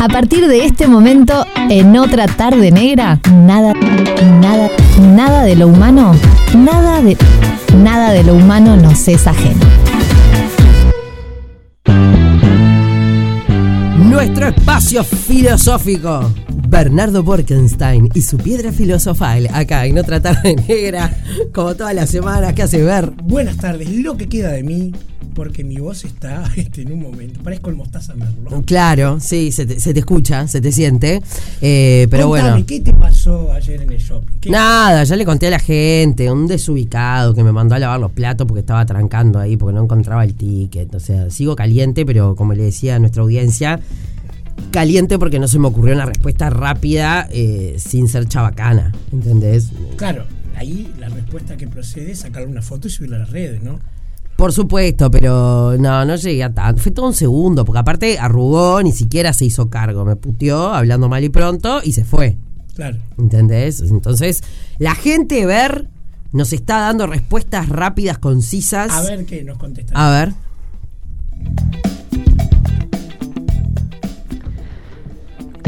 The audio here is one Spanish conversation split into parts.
A partir de este momento, en otra tarde negra, nada, nada, nada de lo humano, nada de, nada de lo humano nos es ajeno. Nuestro espacio filosófico. Bernardo Borkenstein y su piedra filosofal acá en otra tarde negra, como todas las semanas que hace ver. Buenas tardes, lo que queda de mí, porque mi voz está este, en un momento, parezco el mostaza merlo. Claro, sí, se te, se te escucha, se te siente. eh, pero Contame, bueno. ¿qué te pasó ayer en el shopping? ¿Qué- Nada, ya le conté a la gente, un desubicado que me mandó a lavar los platos porque estaba trancando ahí porque no encontraba el ticket. O sea, sigo caliente, pero como le decía a nuestra audiencia, caliente porque no se me ocurrió una respuesta rápida eh, sin ser chabacana, ¿entendés? Claro, ahí la respuesta que procede es sacar una foto y subirla a las redes, ¿no? Por supuesto, pero no, no llegué a tanto. Fue todo un segundo, porque aparte arrugó, ni siquiera se hizo cargo. Me puteó, hablando mal y pronto, y se fue. Claro. ¿Entendés? Entonces, la gente ver nos está dando respuestas rápidas, concisas. A ver qué nos contesta. A ver.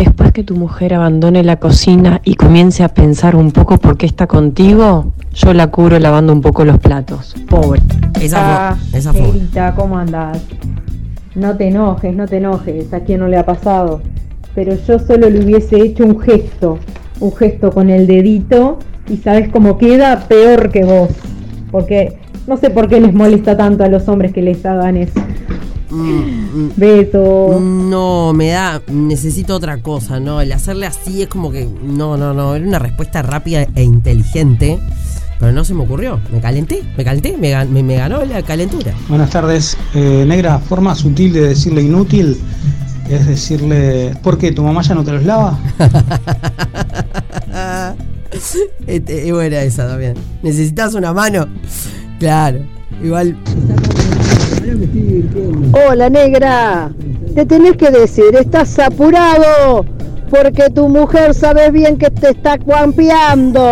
Después que tu mujer abandone la cocina y comience a pensar un poco por qué está contigo, yo la cubro lavando un poco los platos. Pobre. Esa fue. Esa fue. ¿cómo andás? No te enojes, no te enojes, a quien no le ha pasado. Pero yo solo le hubiese hecho un gesto, un gesto con el dedito y sabes cómo queda peor que vos. Porque no sé por qué les molesta tanto a los hombres que les hagan eso. Mm, Besos. No, me da. Necesito otra cosa, ¿no? El hacerle así es como que. No, no, no. Era una respuesta rápida e inteligente. Pero no se me ocurrió. Me calenté, me calenté, me, gan- me- me ganó la calentura. Buenas tardes. Eh, negra, forma sutil de decirle inútil es decirle, ¿por qué? ¿Tu mamá ya no te los lava? Este, Es buena esa también. ¿Necesitas una mano? Claro. Igual. Hola negra, te tenés que decir, estás apurado porque tu mujer sabe bien que te está guampeando.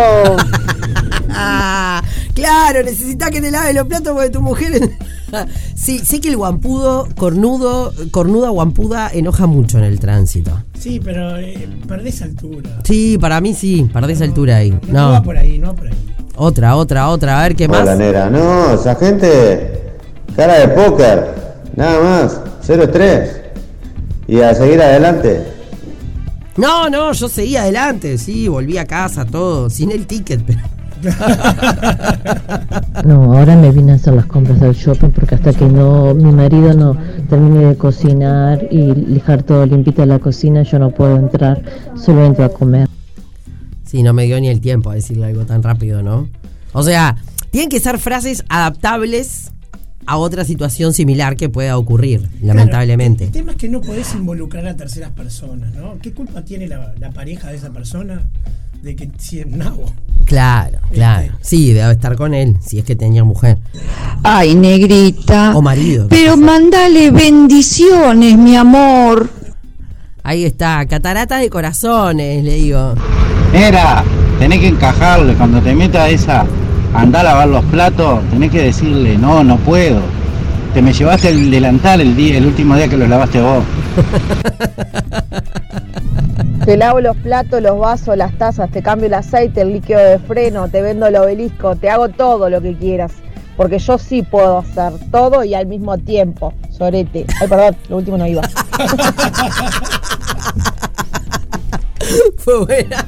Ah, claro, necesitas que te lave los platos porque tu mujer. sí, sé que el guampudo, cornudo, cornuda guampuda enoja mucho en el tránsito. Sí, pero eh, perdés altura. Sí, para mí sí, perdés altura ahí. No, no va por ahí, no va por ahí. otra, otra, otra, a ver qué más. Hola, negra. No, esa gente, cara de póker, nada más, cero estrés. Y a seguir adelante. No, no, yo seguí adelante, sí, volví a casa, todo, sin el ticket, pero. No, ahora me vine a hacer las compras del shopping porque hasta que no mi marido no termine de cocinar y dejar todo limpito en la cocina, yo no puedo entrar, solo entro a comer. Sí, no me dio ni el tiempo a decirle algo tan rápido, ¿no? O sea, tienen que ser frases adaptables a otra situación similar que pueda ocurrir, lamentablemente. El tema es que no podés involucrar a terceras personas, ¿no? ¿Qué culpa tiene la, la pareja de esa persona de que si es nabo? Claro, claro. Sí, debe estar con él, si es que tenía mujer. Ay, negrita. O marido. Pero mandale bendiciones, mi amor. Ahí está, catarata de corazones, le digo. Negra, tenés que encajarle cuando te meta esa andá a lavar los platos, tenés que decirle, no, no puedo. Te me llevaste el delantal el día, el último día que los lavaste vos. Te lavo los platos, los vasos, las tazas, te cambio el aceite, el líquido de freno, te vendo el obelisco, te hago todo lo que quieras. Porque yo sí puedo hacer todo y al mismo tiempo. Sorete. Ay, perdón, lo último no iba. Fue buena.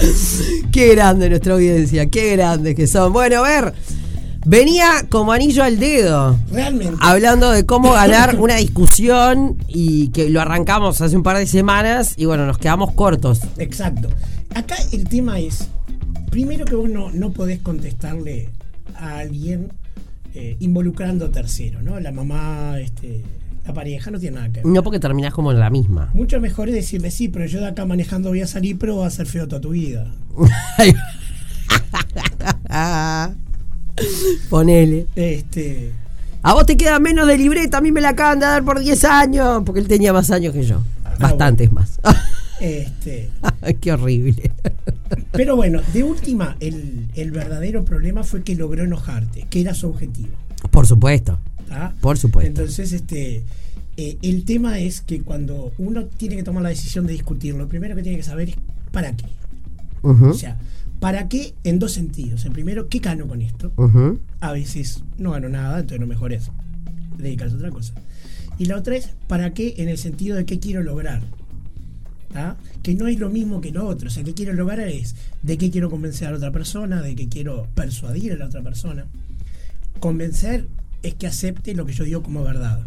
Qué grande nuestra audiencia, qué grandes que son. Bueno, a ver, venía como anillo al dedo. Realmente. Hablando de cómo ganar una discusión y que lo arrancamos hace un par de semanas y bueno, nos quedamos cortos. Exacto. Acá el tema es, primero que vos no, no podés contestarle a alguien eh, involucrando a tercero, ¿no? La mamá, este, la pareja, no tiene nada que ver. No porque terminás como en la misma. Mucho mejor es decirle, sí, pero yo de acá manejando voy a salir, pero va a ser feo toda tu vida. Ponele. Este, A vos te queda menos de libreta, a mí me la acaban de dar por 10 años, porque él tenía más años que yo. Bastantes más. este, Qué horrible. pero bueno, de última, el, el verdadero problema fue que logró enojarte, que era su objetivo. Por supuesto. ¿Tá? Por supuesto. Entonces, este, eh, el tema es que cuando uno tiene que tomar la decisión de discutir, lo primero que tiene que saber es para qué. O sea, ¿para qué? En dos sentidos. El primero, ¿qué gano con esto? A veces no gano nada, entonces lo mejor es dedicarse a otra cosa. Y la otra es, ¿para qué? En el sentido de qué quiero lograr. ¿tá? Que no es lo mismo que lo otro. O sea, ¿qué quiero lograr es de qué quiero convencer a la otra persona, de qué quiero persuadir a la otra persona. Convencer es que acepte lo que yo digo como verdad.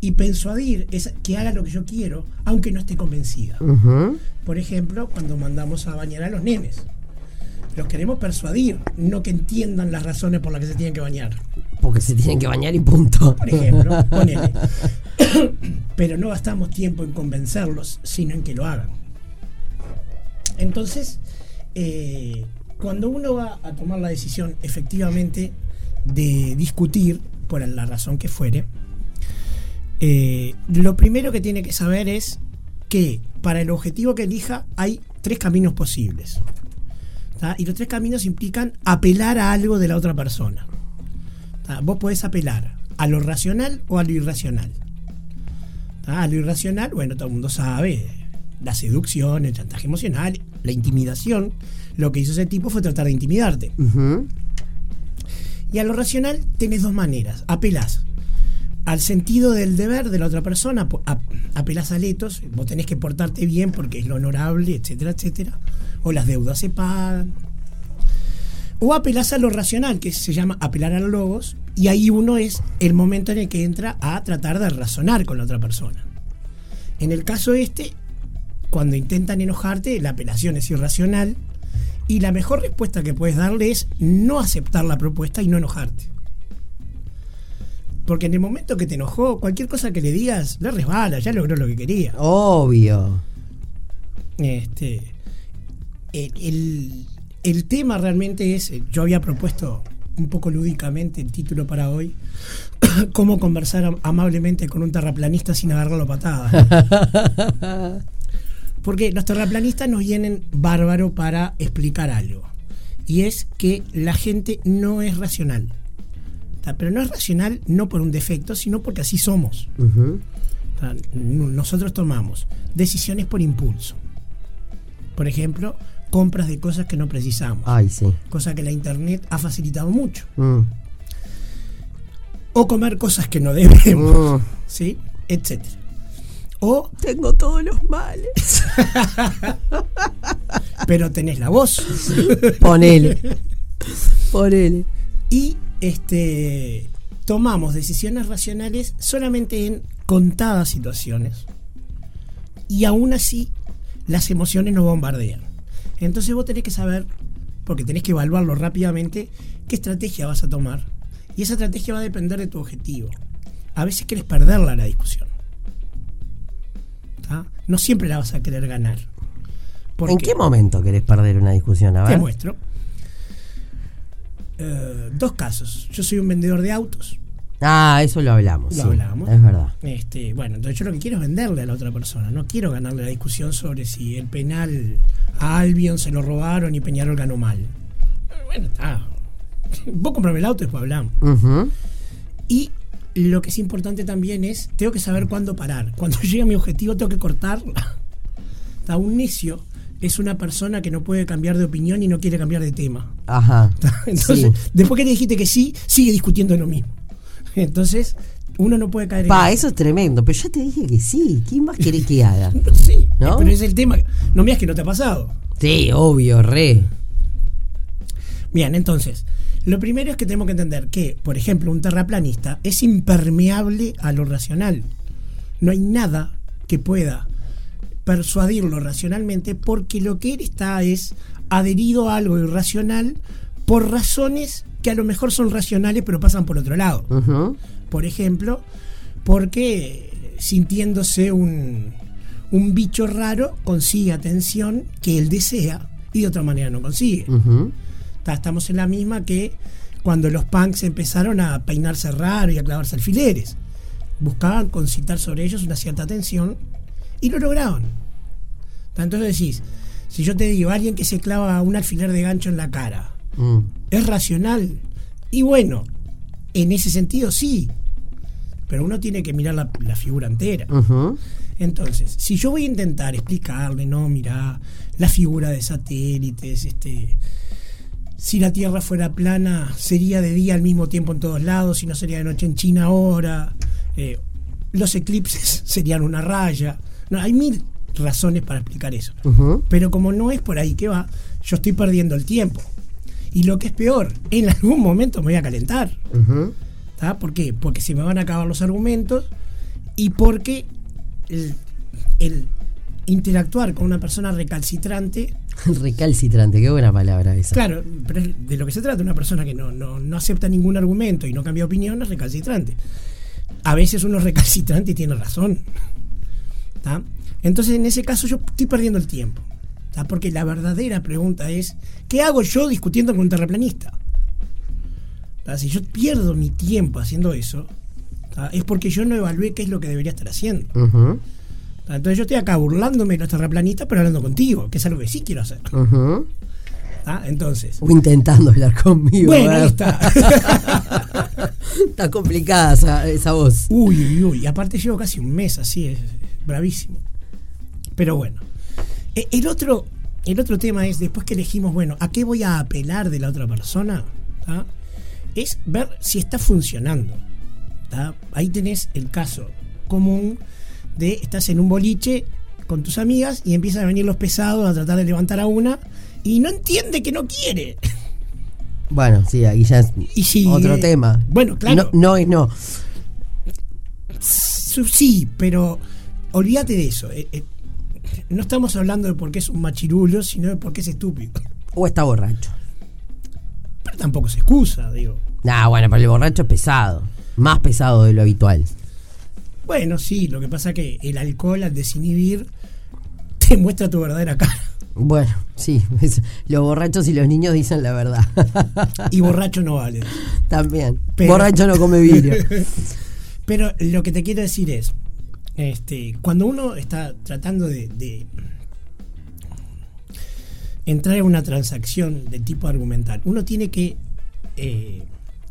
Y persuadir es que haga lo que yo quiero, aunque no esté convencida. Por ejemplo, cuando mandamos a bañar a los nenes. Los queremos persuadir, no que entiendan las razones por las que se tienen que bañar. Porque se tienen que bañar y punto. Por ejemplo, ponele. Pero no gastamos tiempo en convencerlos, sino en que lo hagan. Entonces, eh, cuando uno va a tomar la decisión efectivamente de discutir, por la razón que fuere, eh, lo primero que tiene que saber es que para el objetivo que elija hay tres caminos posibles. Y los tres caminos implican apelar a algo de la otra persona. Vos podés apelar a lo racional o a lo irracional. ¿tá? A lo irracional, bueno, todo el mundo sabe, la seducción, el chantaje emocional, la intimidación. Lo que hizo ese tipo fue tratar de intimidarte. Ujú. Y a lo racional tenés dos maneras. Apelás al sentido del deber de la otra persona, apelás a letos, vos tenés que portarte bien porque es lo honorable, etcétera, etcétera. O las deudas se pagan. O apelás a lo racional, que se llama apelar a los logos, y ahí uno es el momento en el que entra a tratar de razonar con la otra persona. En el caso este, cuando intentan enojarte, la apelación es irracional y la mejor respuesta que puedes darle es no aceptar la propuesta y no enojarte. Porque en el momento que te enojó, cualquier cosa que le digas, le resbala, ya logró lo que quería. Obvio. Este, el, el- el tema realmente es, yo había propuesto un poco lúdicamente el título para hoy, cómo conversar am- amablemente con un terraplanista sin agarrarlo a patadas. Porque los terraplanistas nos vienen bárbaro para explicar algo. Y es que la gente no es racional. Pero no es racional no por un defecto, sino porque así somos. Nosotros tomamos decisiones por impulso. Por ejemplo, compras de cosas que no precisamos. Ay, sí. Cosa que la internet ha facilitado mucho. Mm. O comer cosas que no debemos. Mm. ¿Sí? Etcétera. O Tengo todos los males. pero tenés la voz. Ponele. Ponele. Y este tomamos decisiones racionales solamente en contadas situaciones. Y aún así las emociones nos bombardean. Entonces vos tenés que saber, porque tenés que evaluarlo rápidamente, qué estrategia vas a tomar. Y esa estrategia va a depender de tu objetivo. A veces querés perderla la discusión. No siempre la vas a querer ganar. ¿En qué momento querés perder una discusión? A te ver. muestro. Eh, dos casos. Yo soy un vendedor de autos. Ah, eso lo hablamos. Lo sí. hablamos. Es verdad. Este, bueno, entonces yo lo que quiero es venderle a la otra persona. No quiero ganarle la discusión sobre si el penal a Albion se lo robaron y Peñarol ganó mal. Bueno, está. Vos comprame el auto y después hablamos. Y lo que es importante también es, tengo que saber cuándo parar. Cuando llegue a mi objetivo tengo que cortarla. Está un necio es una persona que no puede cambiar de opinión y no quiere cambiar de tema. Ajá. Entonces, Sí. después que le dijiste que sí, sigue discutiendo lo mismo. Entonces, uno no puede caer en Pa, eso es tremendo. Pero ya te dije que sí. ¿Quién más querés que haga? Sí, ¿No? pero es el tema. No me digas que no te ha pasado. Sí, obvio, re. Bien, entonces, lo primero es que tenemos que entender que, por ejemplo, un terraplanista es impermeable a lo racional. No hay nada que pueda persuadirlo racionalmente porque lo que él está es adherido a algo irracional por razones que a lo mejor son racionales pero pasan por otro lado. Por ejemplo, porque sintiéndose un, un bicho raro consigue atención que él desea y de otra manera no consigue. Estamos en la misma que cuando los punks empezaron a peinarse raro y a clavarse alfileres. Buscaban concitar sobre ellos una cierta atención y lo lograban. Entonces decís, si yo te digo, alguien que se clava un alfiler de gancho en la cara, Mm. ¿es racional? Y bueno, en ese sentido sí. pero uno tiene que mirar la, la figura entera. Entonces, si yo voy a intentar explicarle, no, mira, la figura de satélites, este, si la Tierra fuera plana, sería de día al mismo tiempo en todos lados, si no sería de noche en China ahora, eh, los eclipses serían una raya. No, hay mil razones para explicar eso. Pero como no es por ahí que va, yo estoy perdiendo el tiempo. Y lo que es peor, en algún momento me voy a calentar. ¿tá? ¿Por qué? Porque se me van a acabar los argumentos y porque el, el interactuar con una persona recalcitrante, Recalcitrante, qué buena palabra esa. claro, pero es de lo que se trata, una persona que no, no, no acepta ningún argumento y no cambia opinión es recalcitrante. A veces uno es recalcitrante y tiene razón. ¿tá? Entonces, en ese caso, yo estoy perdiendo el tiempo. ¿tá? Porque la verdadera pregunta es: ¿qué hago yo discutiendo con un terraplanista? ¿tá? Si yo pierdo mi tiempo haciendo eso, es porque yo no evalué qué es lo que debería estar haciendo. ¿tá? Entonces, yo estoy acá burlándome de los terraplanistas, pero hablando contigo, que es algo que sí quiero hacer. ¿tá? Entonces, O intentando hablar conmigo. bueno, ahí está. Está complicada esa, esa voz. Uy, uy, uy. Aparte llevo casi un mes así, es bravísimo. Pero bueno. E- El otro, el otro tema es, después que elegimos, bueno, ¿a qué voy a apelar de la otra persona? ¿Tá? Es ver si está funcionando. ¿tá? Ahí tenés el caso común de estás en un boliche con tus amigas y empiezan a venir los pesados a tratar de levantar a una y no entiende que no quiere. Bueno, sí, ahí ya es Y si, otro eh, tema. bueno, claro. No, no es no. Sí, pero olvídate de eso. Eh, eh, no estamos hablando de por qué es un machirulo, sino de por qué es estúpido. O está borracho. Pero tampoco se excusa, digo. Nah, bueno, pero el borracho es pesado. Más pesado de lo habitual. Bueno, sí, lo que pasa es que el alcohol al desinhibir te muestra tu verdadera cara. Bueno, sí. es- los borrachos y los niños dicen la verdad. Y borracho no vale. También. Pero- Borracho no come vidrio. Pero lo que te quiero decir es, este, cuando uno está tratando de, de entrar en una transacción de tipo argumental, uno tiene que eh,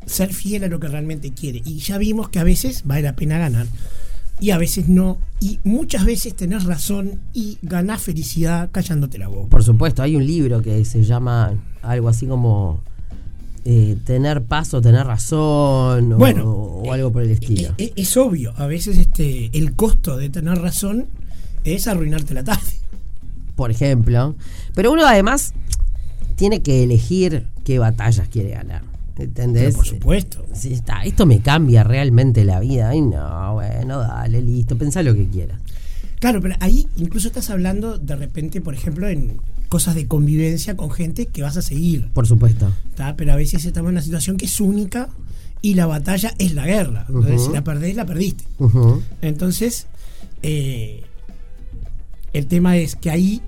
ser fiel a lo que realmente quiere. Y ya vimos que a veces vale la pena ganar y a veces no. Y muchas veces tenés razón y ganás felicidad callándote la boca. Por supuesto, hay un libro que se llama algo así como eh, Tener paz o tener razón o, Bueno, o algo por el estilo. E- Es, obvio, a veces este, el costo de tener razón es arruinarte la tarde. por ejemplo. Pero uno además tiene que elegir qué batallas quiere ganar. ¿Entendés? Pero por supuesto. Sí, está, esto me cambia realmente la vida. Ay, no, bueno, dale, listo, pensá lo que quieras. Claro, pero ahí incluso estás hablando de repente, por ejemplo, en cosas de convivencia con gente que vas a seguir. Por supuesto. ¿tá? Pero a veces estamos en una situación que es única y la batalla es la guerra. Entonces, si la perdés, la perdiste. Entonces, eh, el tema es que ahí.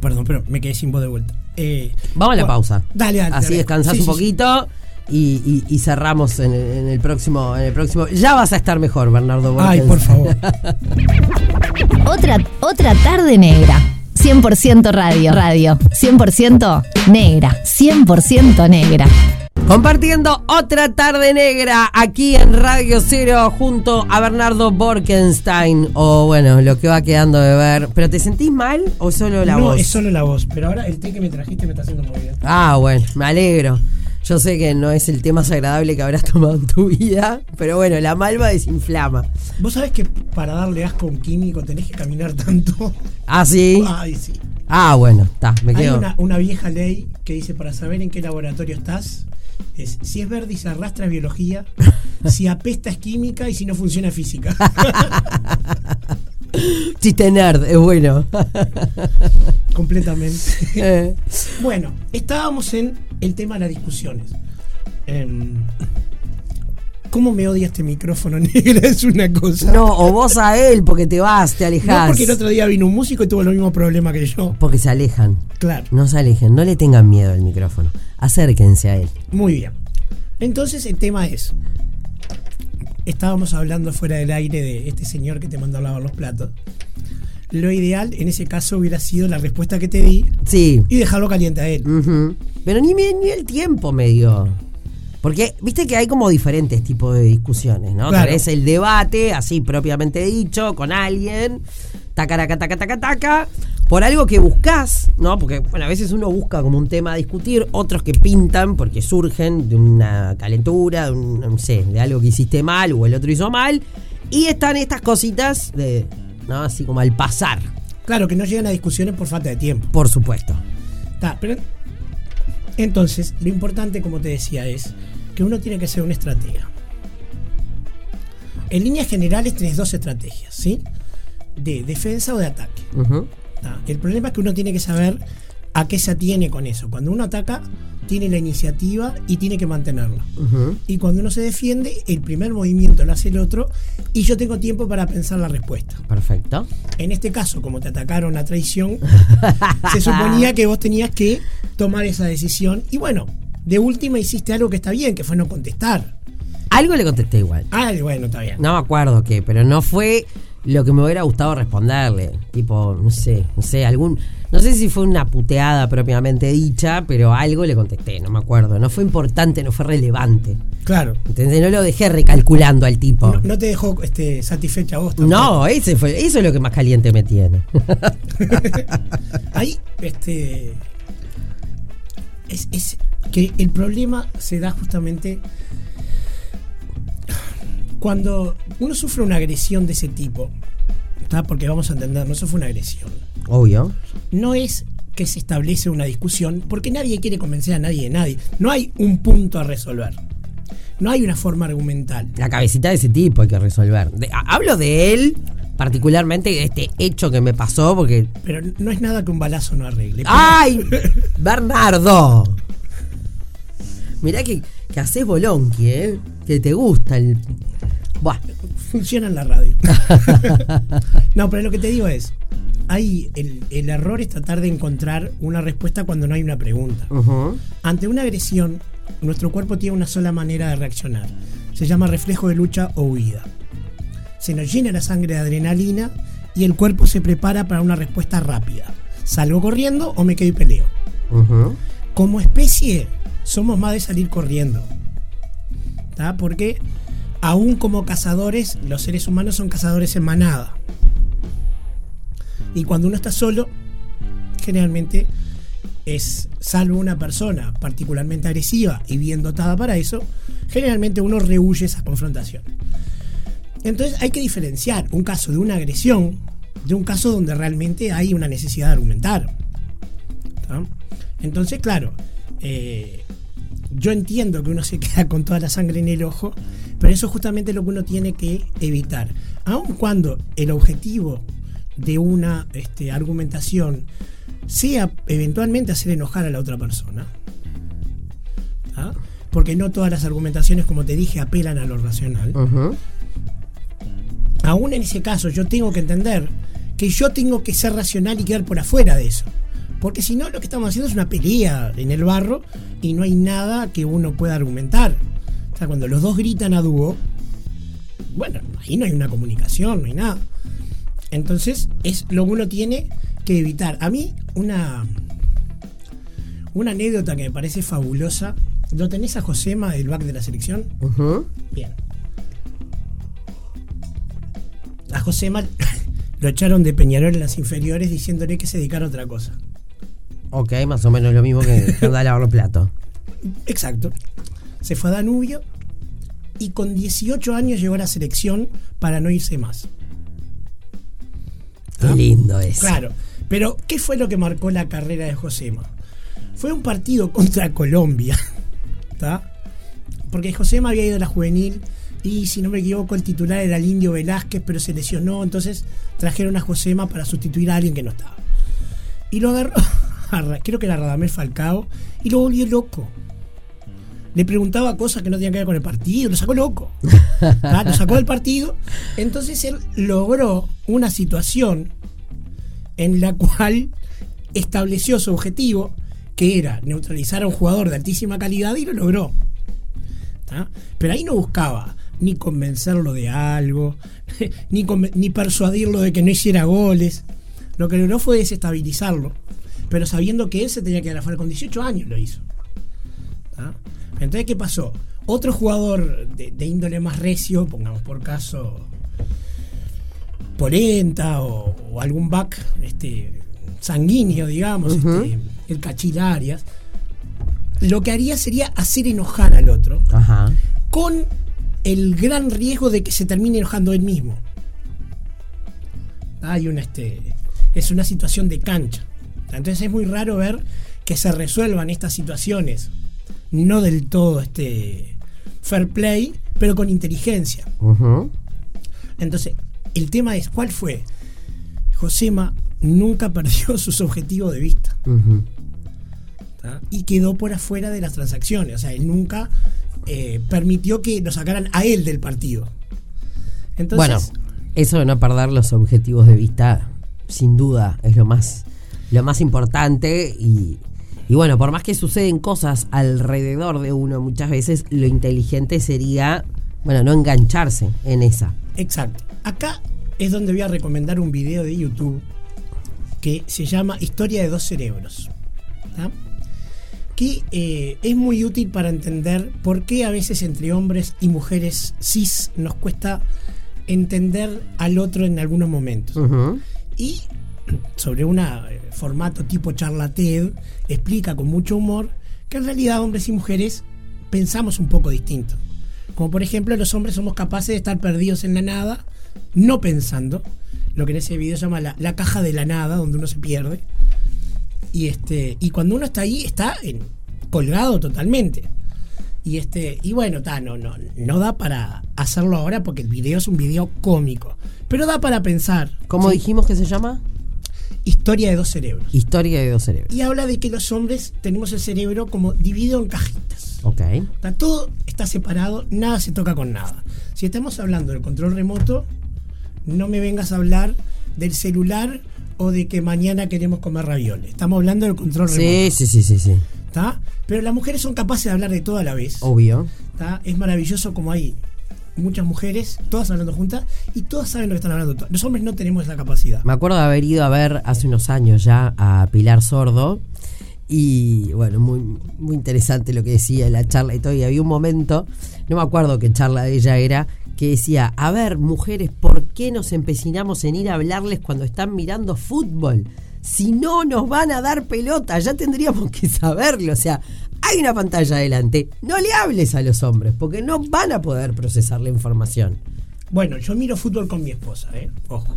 Perdón, pero me quedé sin voz de vuelta. Eh, Vamos a la bueno, pausa. Dale, dale. Así dale. descansás Sí, un sí. poquito y, y- y cerramos en el, en el próximo, en el próximo. Ya vas a estar mejor, Bernardo Ay, Borges. por favor. Otra, otra tarde negra. 100% radio. Radio. 100% negra. 100% negra. Compartiendo otra tarde negra aquí en Radio Cero junto a Bernardo Borkenstein. O bueno, lo que va quedando de ver. ¿Pero te sentís mal o solo la no, voz? es solo la voz. Pero ahora el té que me trajiste me está haciendo muy bien. Ah, bueno, me alegro. Yo sé que no es el té más agradable que habrás tomado en tu vida, pero bueno, la malva desinflama. ¿Vos sabés que para darle asco a un químico tenés que caminar tanto? Ah, sí. Ay, sí. Ah, bueno, está, me Hay quedo. una, una vieja ley que dice para saber en qué laboratorio estás, es si es verde y se arrastra es biología, si apesta es química y si no funciona física. Chiste nerd, es bueno. Completamente. Eh, Bueno, estábamos en el tema de las discusiones. Em, ¿Cómo me odia este micrófono negro? Es una cosa. no, o vos a él porque te vas, te No, alejás. porque el otro día vino un músico y tuvo los mismos problemas que yo. Porque se alejan. Claro. No se alejen, no le tengan miedo al micrófono. Acérquense a él. Muy bien. Entonces el tema es, estábamos hablando fuera del aire de este señor que te mandó a lavar los platos. Lo ideal en ese caso hubiera sido la respuesta que te di Sí. y dejarlo caliente a él. Pero ni, me- ni el tiempo me dio. Porque viste que hay como diferentes tipos de discusiones, ¿no? Claro. Tenés el debate, así propiamente dicho, con alguien, tacaraca, taca, taca, taca, por algo que buscas, ¿no? Porque, bueno, a veces uno busca como un tema a discutir, otros que pintan porque surgen de una calentura, de un, no sé, de algo que hiciste mal o el otro hizo mal, y están estas cositas de, ¿no? Así como al pasar, Claro, que no llegan a discusiones por falta de tiempo. por supuesto. Está, pero entonces, lo importante, como te decía, es que uno tiene que ser un estratega. En líneas generales tenés dos estrategias, ¿sí? De defensa o de ataque. ¿tá? El problema es que uno tiene que saber a qué se atiene con eso. Cuando uno ataca, tiene la iniciativa y tiene que mantenerla. Y cuando uno se defiende, el primer movimiento lo hace el otro y yo tengo tiempo para pensar la respuesta. Perfecto. En este caso, como te atacaron a traición, se suponía que vos tenías que tomar esa decisión. Y bueno, de última hiciste algo que está bien, que fue no contestar. Algo le contesté igual. Ah, bueno, está bien. No me acuerdo qué, pero no fue lo que me hubiera gustado responderle. Tipo, no sé, no sé, algún. No sé si fue una puteada propiamente dicha, pero algo le contesté, no me acuerdo. No fue importante, no fue relevante. Claro. ¿Entendés? No lo dejé recalculando al tipo. No, no te dejó este, satisfecha a vos tampoco. No, ese fue, eso es lo que más caliente me tiene. Ahí, este. Es, es que el problema se da justamente cuando uno sufre una agresión de ese tipo. ¿tá? Porque vamos a entender, no eso fue una agresión. Obvio. No es que se establece una discusión, porque nadie quiere convencer a nadie de nadie. No hay un punto a resolver. No hay una forma argumental. La cabecita de ese tipo hay que resolver. De- hablo de él, particularmente de este hecho que me pasó, porque. Pero no es nada que un balazo no arregle. ¡Ay! Bernardo. Mirá que, que haces bolonqui, ¿eh? Que te gusta el. Buah. Funciona en la radio. no, pero lo que te digo es, hay el, el error es tratar de encontrar una respuesta cuando no hay una pregunta. Ante una agresión, nuestro cuerpo tiene una sola manera de reaccionar. Se llama reflejo de lucha o huida. Se nos llena la sangre de adrenalina y el cuerpo se prepara para una respuesta rápida. ¿Salgo corriendo o me quedo y peleo? Como especie, somos más de salir corriendo. Porque aún como cazadores, los seres humanos son cazadores en manada. Y cuando uno está solo, generalmente es, salvo una persona particularmente agresiva y bien dotada para eso, generalmente uno rehuye esa confrontación. Entonces hay que diferenciar un caso de una agresión de un caso donde realmente hay una necesidad de argumentar. Entonces, claro, eh, yo entiendo que uno se queda con toda la sangre en el ojo, pero eso es justamente lo que uno tiene que evitar. Aun cuando el objetivo de una este, argumentación sea eventualmente hacer enojar a la otra persona, ¿tá? porque no todas las argumentaciones, como te dije, apelan a lo racional. Aún en ese caso, yo tengo que entender que yo tengo que ser racional y quedar por afuera de eso. Porque si no, lo que estamos haciendo es una pelea en el barro y no hay nada que uno pueda argumentar. O sea, cuando los dos gritan a dúo, bueno, ahí no hay una comunicación, no hay nada. Entonces, es lo que uno tiene que evitar. A mí, una, una anécdota que me parece fabulosa. ¿Lo tenés a Josema, el back de la selección? Ujú. Bien. A Josema lo echaron de Peñarol en las inferiores diciéndole que se dedicara a otra cosa. Ok, más o menos lo mismo que andar a lavar los platos. Exacto. Se fue a Danubio y con 18 años llegó a la selección para no irse más. Qué lindo es. Claro. Pero, ¿qué fue lo que marcó la carrera de Josema? Fue un partido contra Colombia. ¿Está? Porque Josema había ido a la juvenil y, si no me equivoco, el titular era el Indio Velázquez, pero se lesionó. Entonces trajeron a Josema para sustituir a alguien que no estaba. Y lo agarró, a creo que era Radamel Falcao, y lo volvió loco. Le preguntaba cosas que no tenían que ver con el partido, lo sacó loco. ¿tá? Lo sacó del partido. Entonces él logró una situación en la cual estableció su objetivo, que era neutralizar a un jugador de altísima calidad, y lo logró. Pero ahí no buscaba ni convencerlo de algo, ni persuadirlo de que no hiciera goles. Lo que logró fue desestabilizarlo, pero sabiendo que él se tenía que afuera con 18 años lo hizo. ¿tá? Entonces, ¿qué pasó? Otro jugador de, de índole más recio, pongamos por caso Polenta o, o algún back este, sanguíneo, digamos, este, el Cachil Arias, lo que haría sería hacer enojar al otro Ajá. con el gran riesgo de que se termine enojando él mismo. Hay una este es una situación de cancha. Entonces es muy raro ver que se resuelvan estas situaciones no del todo este fair play, pero con inteligencia. Entonces, el tema es cuál fue. Josema nunca perdió sus objetivos de vista y quedó por afuera de las transacciones. O sea, él nunca eh, permitió que lo sacaran a él del partido. Entonces, bueno, eso de no perder los objetivos de vista, sin duda, es lo más, lo más importante. Y, y bueno, por más que suceden cosas alrededor de uno, muchas veces lo inteligente sería, bueno, no engancharse en esa. Exacto. Acá es donde voy a recomendar un video de YouTube que se llama Historia de dos cerebros. ¿tá? Que eh, es muy útil para entender por qué a veces entre hombres y mujeres cis nos cuesta entender al otro en algunos momentos. Y sobre un formato tipo charla TED, explica con mucho humor que en realidad hombres y mujeres pensamos un poco distinto. Como por ejemplo, los hombres somos capaces de estar perdidos en la nada, no pensando, lo que en ese video se llama la, la caja de la nada, donde uno se pierde. Y este, y cuando uno está ahí, está en- colgado totalmente. Y este, y bueno, ta, no, no, no da para hacerlo ahora porque el video es un video cómico. Pero da para pensar. ¿Cómo ¿sí? dijimos que se llama? Historia de dos cerebros. Historia de dos cerebros. Y habla de que los hombres tenemos el cerebro como dividido en cajitas. Ok. Está- todo está separado, nada se toca con nada. Si estamos hablando del control remoto, no me vengas a hablar del celular o de que mañana queremos comer ravioles. Estamos hablando del control Sí, remoto. sí, sí, sí, sí. ¿tá? Pero las mujeres son capaces de hablar de todo a la vez. Obvio. ¿tá? Es maravilloso como hay muchas mujeres, todas hablando juntas, y todas saben lo que están hablando. Los hombres no tenemos esa capacidad. Me acuerdo de haber ido a ver hace unos años ya a Pilar Sordo. Y bueno, muy, muy interesante lo que decía la charla y todo. Y había un momento, no me acuerdo qué charla de ella era, que decía, a ver, mujeres, ¿por qué nos empecinamos en ir a hablarles cuando están mirando fútbol? Si no nos van a dar pelota, ya tendríamos que saberlo. O sea, hay una pantalla adelante. No le hables a los hombres, porque no van a poder procesar la información. Bueno, yo miro fútbol con mi esposa, ¿eh? Ojo.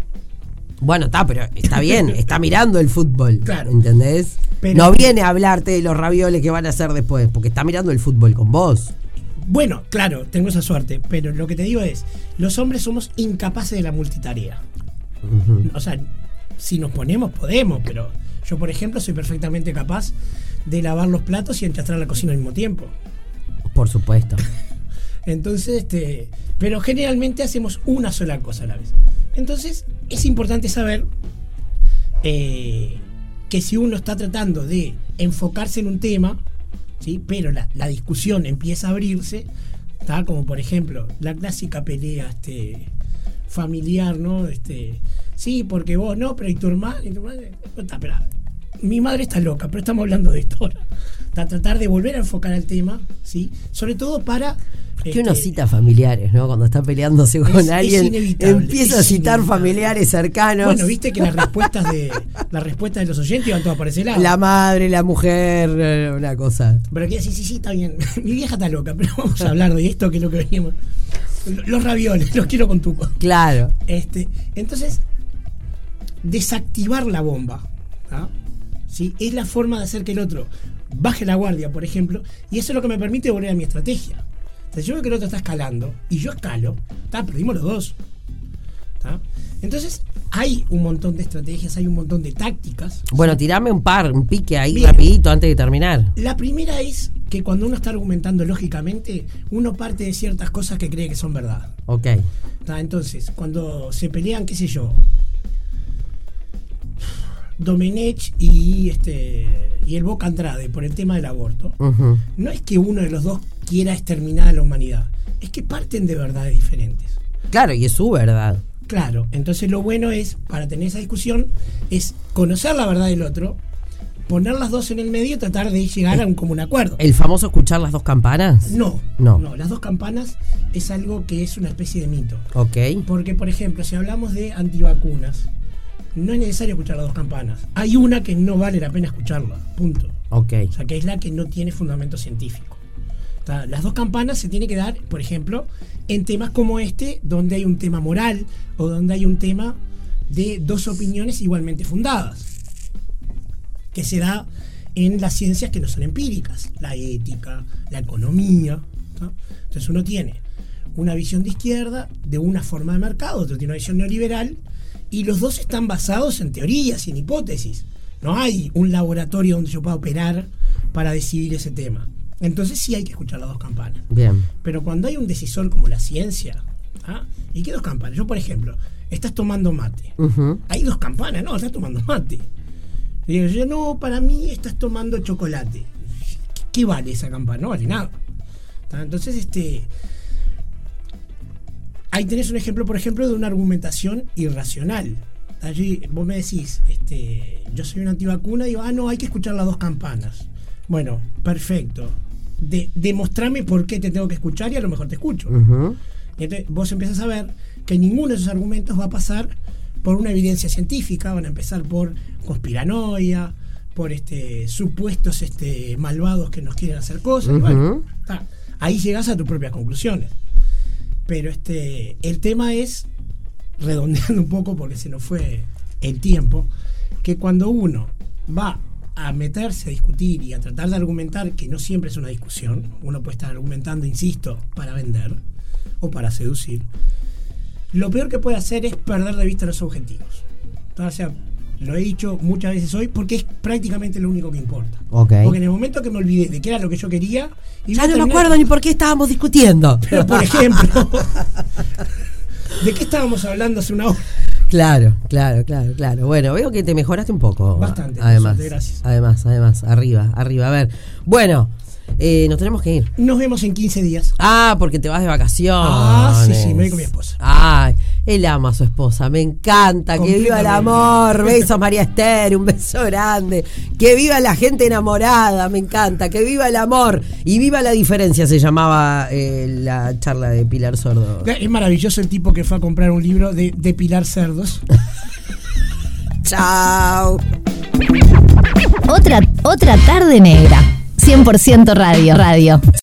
Bueno, está, pero está bien, está mirando el fútbol. Claro. ¿Entendés? Pero- no viene a hablarte de los ravioles que van a hacer después, porque está mirando el fútbol con vos. Bueno, claro, tengo esa suerte, pero lo que te digo es, los hombres somos incapaces de la multitarea. O sea, si nos ponemos, podemos, pero yo, por ejemplo, soy perfectamente capaz de lavar los platos y enchastrar la cocina al mismo tiempo. Por supuesto. Entonces, este, pero generalmente hacemos una sola cosa a la vez. Entonces, es importante saber eh, que si uno está tratando de enfocarse en un tema, ¿sí? pero la, la discusión empieza a abrirse, ¿tá? como por ejemplo la clásica pelea este, familiar, ¿no? Este, sí, porque vos no, pero y tu y tu madre, Está, pero, mi madre está loca, pero estamos hablando de esto ahora. Está, tratar de volver a enfocar al tema, ¿sí? Sobre todo para... Que uno este, cita familiares, ¿no? Cuando está peleándose con Es- es alguien, inevitable, empieza a es citar inevitable. familiares cercanos. Bueno, viste que las respuestas de las respuestas de los oyentes iban todas para ese lado. La madre, la mujer, eh, una cosa. Pero que sí, sí, sí, está bien. Mi vieja está loca, pero vamos a hablar de esto que es lo que veníamos. Los ravioles, los quiero con tuco. Claro. Este, entonces, desactivar la bomba ¿ah? ¿Sí? es la forma de hacer que el otro baje la guardia, por ejemplo, y eso es lo que me permite volver a mi estrategia. Entonces, yo veo que el otro está escalando y yo escalo, ¿tá? perdimos los dos. ¿tá? Entonces, hay un montón de estrategias, hay un montón de tácticas. Bueno, tirame un par, un pique ahí Bien. rapidito antes de terminar. La primera es que cuando uno está argumentando lógicamente, uno parte de ciertas cosas que cree que son verdad. Ok. ¿tá? Entonces, cuando se pelean, qué sé yo, Domenech y este y el Boca Andrade por el tema del aborto, no es que uno de los dos quiera exterminar a la humanidad, es que parten de verdades diferentes. Claro, y es su verdad. Claro, entonces lo bueno es, para tener esa discusión, es conocer la verdad del otro, poner las dos en el medio y tratar de llegar a un común acuerdo. ¿El famoso escuchar las dos campanas? No, No. no, las dos campanas es algo que es una especie de mito. Ok. Porque, por ejemplo, si hablamos de antivacunas, no es necesario escuchar las dos campanas. Hay una que no vale la pena escucharla, punto. Ok. O sea, que es la que no tiene fundamento científico. Las dos campanas se tiene que dar, por ejemplo, en temas como este, donde hay un tema moral o donde hay un tema de dos opiniones igualmente fundadas, que se da en las ciencias que no son empíricas, la ética, la economía. Entonces uno tiene una visión de izquierda de una forma de mercado, otro tiene una visión neoliberal, y los dos están basados en teorías y en hipótesis. No hay un laboratorio donde yo pueda operar para decidir ese tema. Entonces sí hay que escuchar las dos campanas. Bien. Pero cuando hay un decisor como la ciencia, ¿ah? ¿y qué dos campanas? Yo, por ejemplo, estás tomando mate. Hay dos campanas, no, estás tomando mate. Y digo, yo, no, para mí estás tomando chocolate. ¿Qué, qué vale esa campana? No vale nada. Entonces, este. Ahí tenés un ejemplo, por ejemplo, de una argumentación irracional. Allí vos me decís, este, yo soy una antivacuna, digo, ah, no, hay que escuchar las dos campanas. Bueno, perfecto. De, demostrame por qué te tengo que escuchar y a lo mejor te escucho. Y entonces vos empiezas a ver que ninguno de esos argumentos va a pasar por una evidencia científica, van a empezar por conspiranoia, por este supuestos este malvados que nos quieren hacer cosas. y bueno, ahí llegas a tus propias conclusiones. Pero este el tema es redondeando un poco porque se nos fue el tiempo, que cuando uno va a meterse a discutir y a tratar de argumentar, que no siempre es una discusión, uno puede estar argumentando, insisto, para vender o para seducir, lo peor que puede hacer es perder de vista los objetivos. O lo he dicho muchas veces hoy porque es prácticamente lo único que importa. Ok. Porque en el momento que me olvidé de qué era lo que yo quería... y Ya no me acuerdo ni por qué estábamos discutiendo. Pero, por ejemplo, ¿de qué estábamos hablando hace una hora? Claro, claro, claro, claro. Bueno, veo que te mejoraste un poco. Bastante, Además, suerte, gracias. además, además, arriba, arriba. A ver, bueno, eh, nos tenemos que ir. Nos vemos en 15 días. Ah, porque te vas de vacaciones. Ah, sí, sí, me voy con mi esposa. Ay, él ama a su esposa, me encanta. Que viva el amor. Besos, María Esther, un beso grande. Que viva la gente enamorada, me encanta. Que viva el amor. Y viva la diferencia, se llamaba eh, la charla de Pilar Sordo. Es maravilloso el tipo que fue a comprar un libro de, de Pilar Cerdos. Chao. Otra, otra tarde negra. 100% radio. Radio.